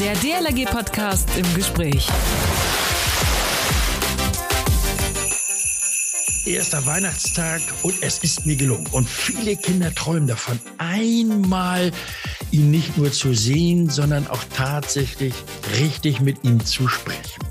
Der DLRG-Podcast im Gespräch. Erster Weihnachtstag und es ist mir gelungen. Und viele Kinder träumen davon, einmal ihn nicht nur zu sehen, sondern auch tatsächlich richtig mit ihm zu sprechen.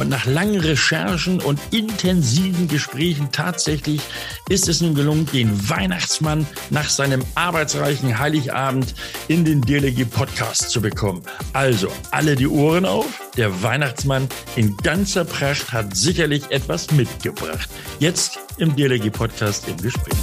Und nach langen Recherchen und intensiven Gesprächen tatsächlich ist es nun gelungen, den Weihnachtsmann nach seinem arbeitsreichen Heiligabend in den DLG Podcast zu bekommen. Also alle die Ohren auf. Der Weihnachtsmann in ganzer Pracht hat sicherlich etwas mitgebracht. Jetzt im DLG Podcast im Gespräch.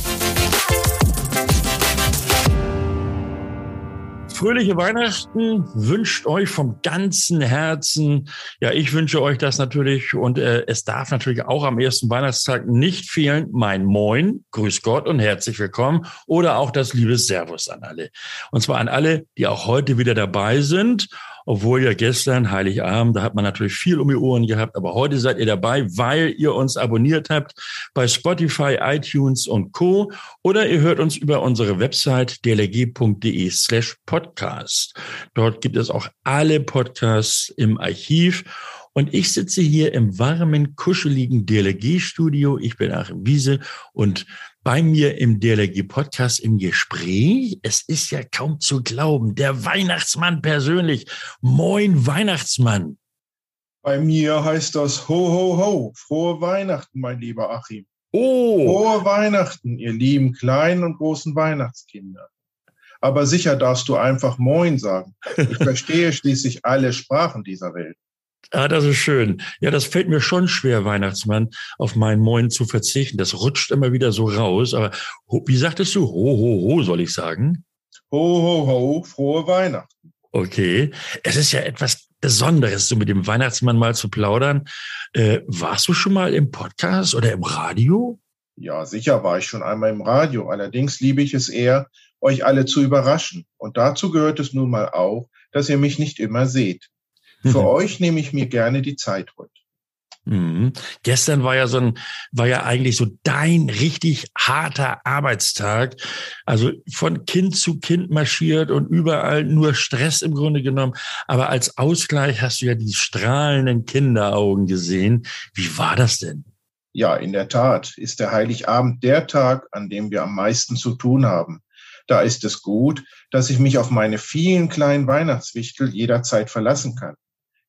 Fröhliche Weihnachten wünscht euch vom ganzen Herzen. Ja, ich wünsche euch das natürlich und äh, es darf natürlich auch am ersten Weihnachtstag nicht fehlen mein Moin, Grüß Gott und herzlich willkommen oder auch das liebe Servus an alle. Und zwar an alle, die auch heute wieder dabei sind obwohl ja gestern Heiligabend, da hat man natürlich viel um die Ohren gehabt, aber heute seid ihr dabei, weil ihr uns abonniert habt bei Spotify, iTunes und Co. Oder ihr hört uns über unsere Website dlg.de slash podcast. Dort gibt es auch alle Podcasts im Archiv. Und ich sitze hier im warmen, kuscheligen DLG-Studio. Ich bin Achim Wiese und bei mir im DLRG-Podcast im Gespräch. Es ist ja kaum zu glauben, der Weihnachtsmann persönlich. Moin, Weihnachtsmann. Bei mir heißt das Ho, Ho, Ho. Frohe Weihnachten, mein lieber Achim. Oh. Frohe Weihnachten, ihr lieben kleinen und großen Weihnachtskinder. Aber sicher darfst du einfach Moin sagen. Ich verstehe schließlich alle Sprachen dieser Welt. Ah, das ist schön. Ja, das fällt mir schon schwer, Weihnachtsmann, auf meinen Moin zu verzichten. Das rutscht immer wieder so raus. Aber wie sagtest du? Ho, ho, ho, soll ich sagen? Ho, ho, ho, frohe Weihnachten. Okay. Es ist ja etwas Besonderes, so mit dem Weihnachtsmann mal zu plaudern. Äh, warst du schon mal im Podcast oder im Radio? Ja, sicher war ich schon einmal im Radio. Allerdings liebe ich es eher, euch alle zu überraschen. Und dazu gehört es nun mal auch, dass ihr mich nicht immer seht. Für euch nehme ich mir gerne die Zeit heute. Mhm. Gestern war ja so ein, war ja eigentlich so dein richtig harter Arbeitstag. Also von Kind zu Kind marschiert und überall nur Stress im Grunde genommen. Aber als Ausgleich hast du ja die strahlenden Kinderaugen gesehen. Wie war das denn? Ja, in der Tat ist der Heiligabend der Tag, an dem wir am meisten zu tun haben. Da ist es gut, dass ich mich auf meine vielen kleinen Weihnachtswichtel jederzeit verlassen kann.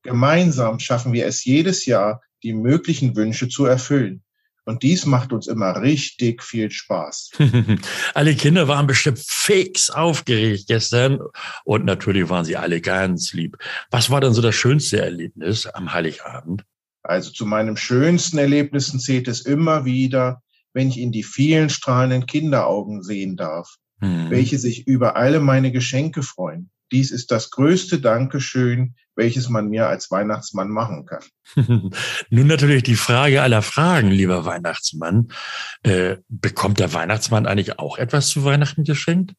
Gemeinsam schaffen wir es jedes Jahr, die möglichen Wünsche zu erfüllen. Und dies macht uns immer richtig viel Spaß. alle Kinder waren bestimmt fix aufgeregt gestern und natürlich waren sie alle ganz lieb. Was war denn so das schönste Erlebnis am Heiligabend? Also zu meinen schönsten Erlebnissen zählt es immer wieder, wenn ich in die vielen strahlenden Kinderaugen sehen darf, hm. welche sich über alle meine Geschenke freuen. Dies ist das größte Dankeschön, welches man mir als Weihnachtsmann machen kann. Nun natürlich die Frage aller Fragen, lieber Weihnachtsmann. Äh, bekommt der Weihnachtsmann eigentlich auch etwas zu Weihnachten geschenkt?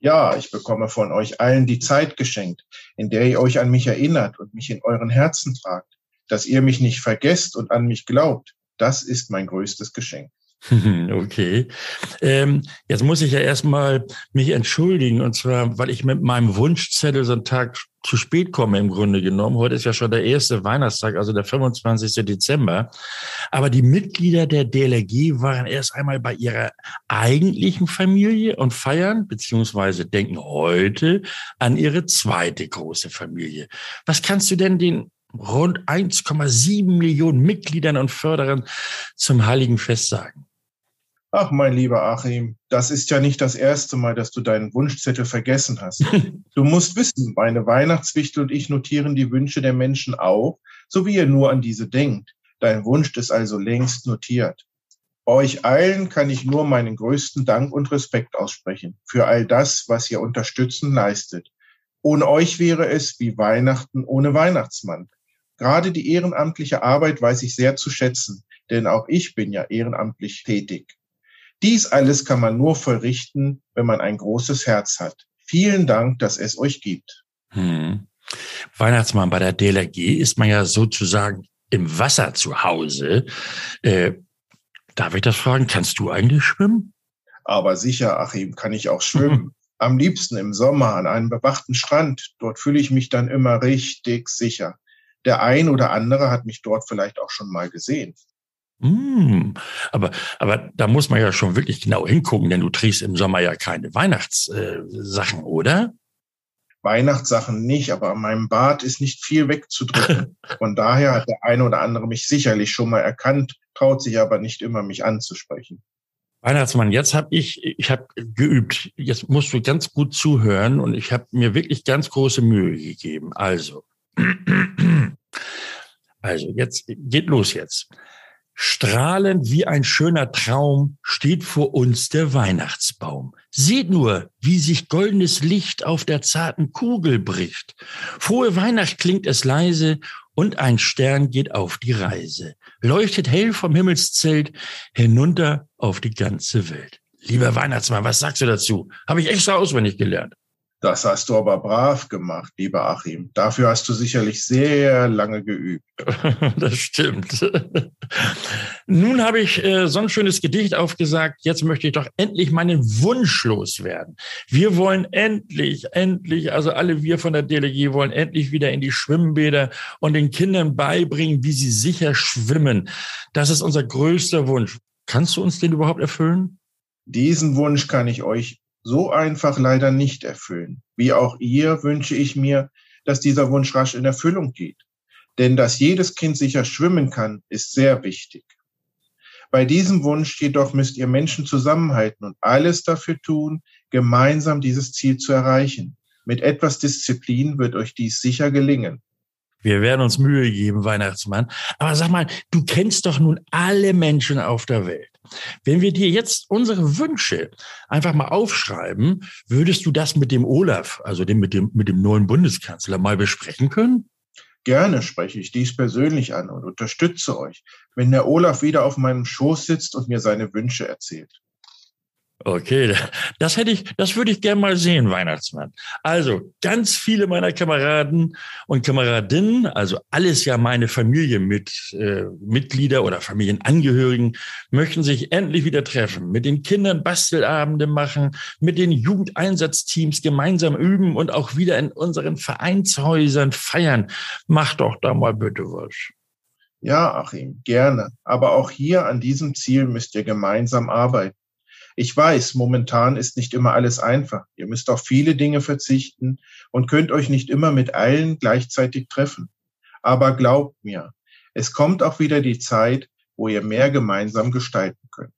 Ja, ich bekomme von euch allen die Zeit geschenkt, in der ihr euch an mich erinnert und mich in euren Herzen tragt, dass ihr mich nicht vergesst und an mich glaubt. Das ist mein größtes Geschenk. Okay. Ähm, jetzt muss ich ja erstmal mich entschuldigen, und zwar, weil ich mit meinem Wunschzettel so einen Tag zu spät komme im Grunde genommen. Heute ist ja schon der erste Weihnachtstag, also der 25. Dezember. Aber die Mitglieder der DLRG waren erst einmal bei ihrer eigentlichen Familie und feiern, beziehungsweise denken heute an ihre zweite große Familie. Was kannst du denn den rund 1,7 Millionen Mitgliedern und Förderern zum Heiligen Fest sagen? Ach, mein lieber Achim, das ist ja nicht das erste Mal, dass du deinen Wunschzettel vergessen hast. Du musst wissen, meine Weihnachtswichtel und ich notieren die Wünsche der Menschen auch, so wie ihr nur an diese denkt. Dein Wunsch ist also längst notiert. Euch allen kann ich nur meinen größten Dank und Respekt aussprechen für all das, was ihr unterstützen leistet. Ohne euch wäre es wie Weihnachten ohne Weihnachtsmann. Gerade die ehrenamtliche Arbeit weiß ich sehr zu schätzen, denn auch ich bin ja ehrenamtlich tätig. Dies alles kann man nur vollrichten, wenn man ein großes Herz hat. Vielen Dank, dass es euch gibt. Hm. Weihnachtsmann, bei der DLRG ist man ja sozusagen im Wasser zu Hause. Äh, darf ich das fragen? Kannst du eigentlich schwimmen? Aber sicher, Achim, kann ich auch schwimmen. Am liebsten im Sommer an einem bewachten Strand. Dort fühle ich mich dann immer richtig sicher. Der ein oder andere hat mich dort vielleicht auch schon mal gesehen. Mm, aber, aber da muss man ja schon wirklich genau hingucken, denn du trägst im Sommer ja keine Weihnachtssachen, äh, oder? Weihnachtssachen nicht, aber an meinem Bart ist nicht viel wegzudrücken. Von daher hat der eine oder andere mich sicherlich schon mal erkannt, traut sich aber nicht immer, mich anzusprechen. Weihnachtsmann, jetzt habe ich, ich habe geübt. Jetzt musst du ganz gut zuhören und ich habe mir wirklich ganz große Mühe gegeben. Also, also jetzt geht los jetzt. Strahlend wie ein schöner Traum steht vor uns der Weihnachtsbaum. Seht nur, wie sich goldenes Licht auf der zarten Kugel bricht. Frohe Weihnacht klingt es leise und ein Stern geht auf die Reise. Leuchtet hell vom Himmelszelt hinunter auf die ganze Welt. Lieber Weihnachtsmann, was sagst du dazu? Habe ich extra auswendig gelernt. Das hast du aber brav gemacht, lieber Achim. Dafür hast du sicherlich sehr lange geübt. Das stimmt. Nun habe ich äh, so ein schönes Gedicht aufgesagt. Jetzt möchte ich doch endlich meinen Wunsch loswerden. Wir wollen endlich, endlich, also alle wir von der DLG wollen endlich wieder in die Schwimmbäder und den Kindern beibringen, wie sie sicher schwimmen. Das ist unser größter Wunsch. Kannst du uns den überhaupt erfüllen? Diesen Wunsch kann ich euch so einfach leider nicht erfüllen. Wie auch ihr wünsche ich mir, dass dieser Wunsch rasch in Erfüllung geht. Denn dass jedes Kind sicher schwimmen kann, ist sehr wichtig. Bei diesem Wunsch jedoch müsst ihr Menschen zusammenhalten und alles dafür tun, gemeinsam dieses Ziel zu erreichen. Mit etwas Disziplin wird euch dies sicher gelingen. Wir werden uns Mühe geben, Weihnachtsmann. Aber sag mal, du kennst doch nun alle Menschen auf der Welt. Wenn wir dir jetzt unsere Wünsche einfach mal aufschreiben, würdest du das mit dem Olaf, also dem, mit, dem, mit dem neuen Bundeskanzler, mal besprechen können? Gerne spreche ich dies persönlich an und unterstütze euch, wenn der Olaf wieder auf meinem Schoß sitzt und mir seine Wünsche erzählt. Okay, das hätte ich, das würde ich gerne mal sehen, Weihnachtsmann. Also ganz viele meiner Kameraden und Kameradinnen, also alles ja meine Familie mit äh, Mitglieder oder Familienangehörigen, möchten sich endlich wieder treffen, mit den Kindern Bastelabende machen, mit den Jugendeinsatzteams gemeinsam üben und auch wieder in unseren Vereinshäusern feiern. Mach doch da mal bitte was. Ja, Achim, gerne. Aber auch hier an diesem Ziel müsst ihr gemeinsam arbeiten. Ich weiß, momentan ist nicht immer alles einfach. Ihr müsst auf viele Dinge verzichten und könnt euch nicht immer mit allen gleichzeitig treffen. Aber glaubt mir, es kommt auch wieder die Zeit, wo ihr mehr gemeinsam gestalten könnt.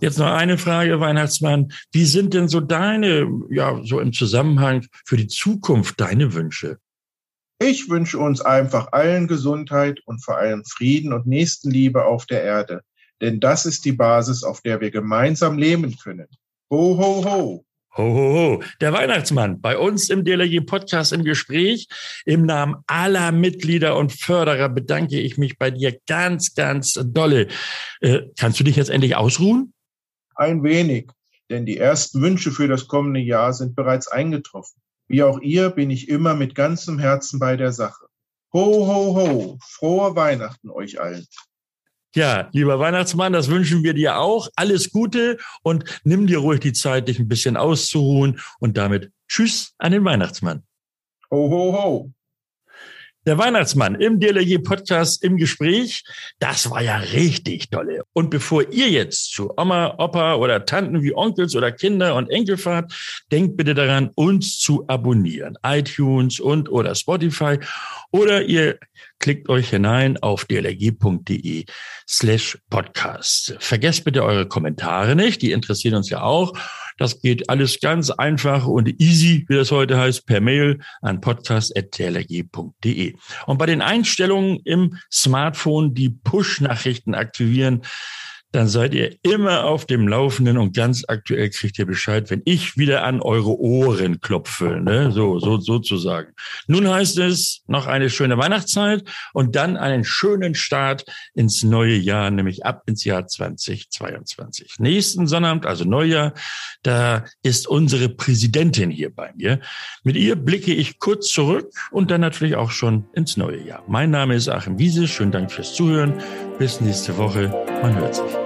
Jetzt noch eine Frage, Weihnachtsmann. Wie sind denn so deine, ja, so im Zusammenhang für die Zukunft deine Wünsche? Ich wünsche uns einfach allen Gesundheit und vor allem Frieden und Nächstenliebe auf der Erde. Denn das ist die Basis, auf der wir gemeinsam leben können. Ho, ho, ho. Ho, ho, ho. Der Weihnachtsmann bei uns im DLRG Podcast im Gespräch. Im Namen aller Mitglieder und Förderer bedanke ich mich bei dir ganz, ganz dolle. Äh, kannst du dich jetzt endlich ausruhen? Ein wenig, denn die ersten Wünsche für das kommende Jahr sind bereits eingetroffen. Wie auch ihr bin ich immer mit ganzem Herzen bei der Sache. Ho, ho, ho. Frohe Weihnachten euch allen. Ja, lieber Weihnachtsmann, das wünschen wir dir auch. Alles Gute und nimm dir ruhig die Zeit, dich ein bisschen auszuruhen und damit Tschüss an den Weihnachtsmann. Ho, ho, ho. Der Weihnachtsmann im DLRG Podcast im Gespräch. Das war ja richtig tolle. Und bevor ihr jetzt zu Oma, Opa oder Tanten wie Onkels oder Kinder und Enkel fahrt, denkt bitte daran, uns zu abonnieren. iTunes und oder Spotify. Oder ihr klickt euch hinein auf dlrg.de slash podcast. Vergesst bitte eure Kommentare nicht, die interessieren uns ja auch. Das geht alles ganz einfach und easy, wie das heute heißt, per Mail an podcast.dlrg.de. Und bei den Einstellungen im Smartphone die Push-Nachrichten aktivieren, dann seid ihr immer auf dem Laufenden und ganz aktuell kriegt ihr Bescheid, wenn ich wieder an eure Ohren klopfe, ne? so, so, sozusagen. Nun heißt es noch eine schöne Weihnachtszeit und dann einen schönen Start ins neue Jahr, nämlich ab ins Jahr 2022. Nächsten Sonnabend, also Neujahr, da ist unsere Präsidentin hier bei mir. Mit ihr blicke ich kurz zurück und dann natürlich auch schon ins neue Jahr. Mein Name ist Achim Wiese. Schönen Dank fürs Zuhören. Bis nächste Woche. Man hört sich.